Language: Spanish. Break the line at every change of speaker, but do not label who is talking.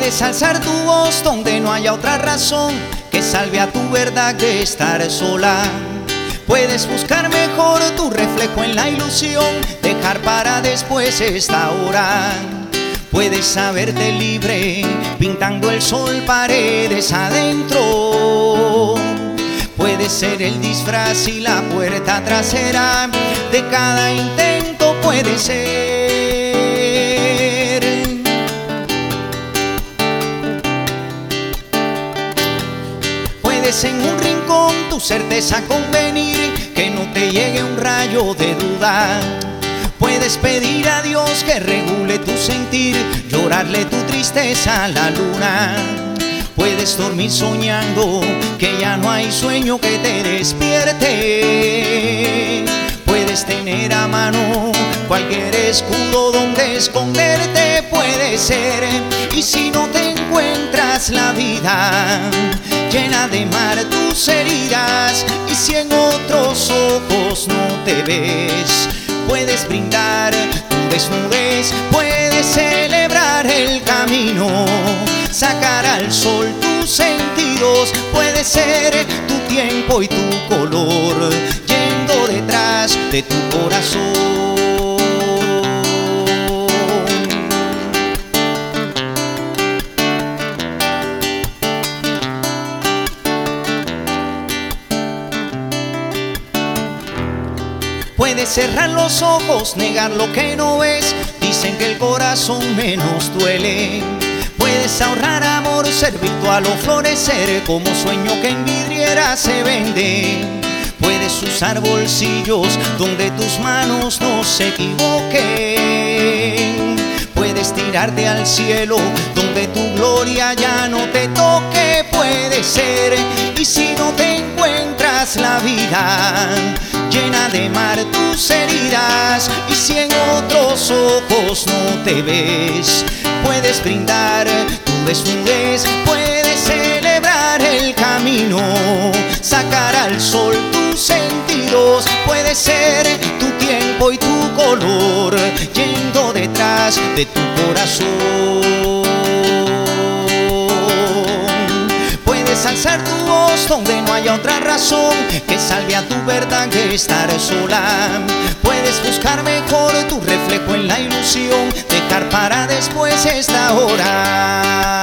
Puedes alzar tu voz donde no haya otra razón que salve a tu verdad de estar sola. Puedes buscar mejor tu reflejo en la ilusión, dejar para después esta hora. Puedes saberte libre pintando el sol paredes adentro. Puede ser el disfraz y la puerta trasera de cada intento puede ser. En un rincón tu certeza convenir que no te llegue un rayo de duda. Puedes pedir a Dios que regule tu sentir, llorarle tu tristeza a la luna Puedes dormir soñando que ya no hay sueño que te despierte. Puedes tener a mano cualquier escudo donde esconderte puede ser. Y si no te encuentras la vida llena de mar tus heridas y si en otros ojos no te ves, puedes brindar tu desnudez, puedes celebrar el camino sacar al sol tus sentidos, puede ser tu tiempo y tu color, yendo detrás de tu corazón. Puedes cerrar los ojos, negar lo que no ves. Dicen que el corazón menos duele. Puedes ahorrar amor, ser virtual o florecer como sueño que en vidriera se vende. Puedes usar bolsillos donde tus manos no se equivoquen. Puedes tirarte al cielo donde tu gloria ya no te toque. Puede ser, y si no te encuentras la vida llena de mar tus heridas, y si en otros ojos no te ves puedes brindar tu desnudez, puedes celebrar el camino, sacar al sol tus sentidos, puede ser tu tiempo y tu color, yendo detrás de tu corazón. Alzar tu voz donde no haya otra razón que salve a tu verdad que estar sola. Puedes buscar mejor tu reflejo en la ilusión, dejar para después esta hora.